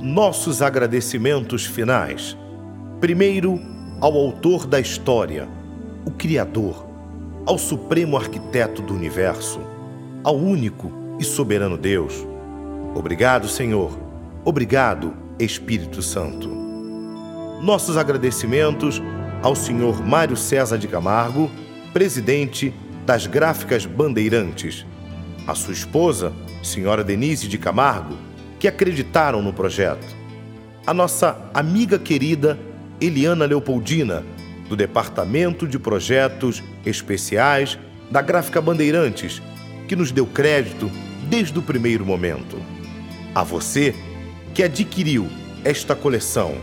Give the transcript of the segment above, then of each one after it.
Nossos agradecimentos finais. Primeiro, ao autor da história, o Criador, ao Supremo Arquiteto do Universo, ao único e soberano Deus. Obrigado, Senhor. Obrigado, Espírito Santo. Nossos agradecimentos ao Senhor Mário César de Camargo, presidente das Gráficas Bandeirantes, a sua esposa, senhora Denise de Camargo, que acreditaram no projeto, a nossa amiga querida Eliana Leopoldina, do Departamento de Projetos Especiais da Gráfica Bandeirantes, que nos deu crédito desde o primeiro momento. A você que adquiriu esta coleção,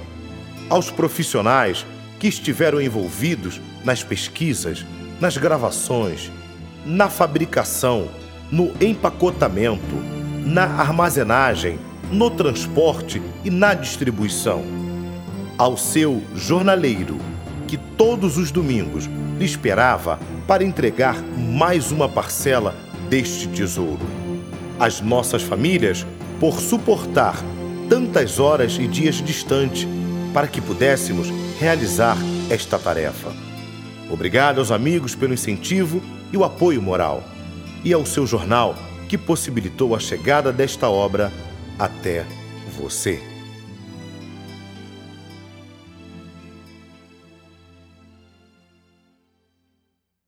aos profissionais que estiveram envolvidos nas pesquisas, nas gravações, na fabricação, no empacotamento, na armazenagem, no transporte e na distribuição. Ao seu jornaleiro, que todos os domingos lhe esperava para entregar mais uma parcela deste tesouro. As nossas famílias, por suportar tantas horas e dias distante, para que pudéssemos realizar esta tarefa. Obrigado aos amigos pelo incentivo e o apoio moral, e ao seu jornal que possibilitou a chegada desta obra até você.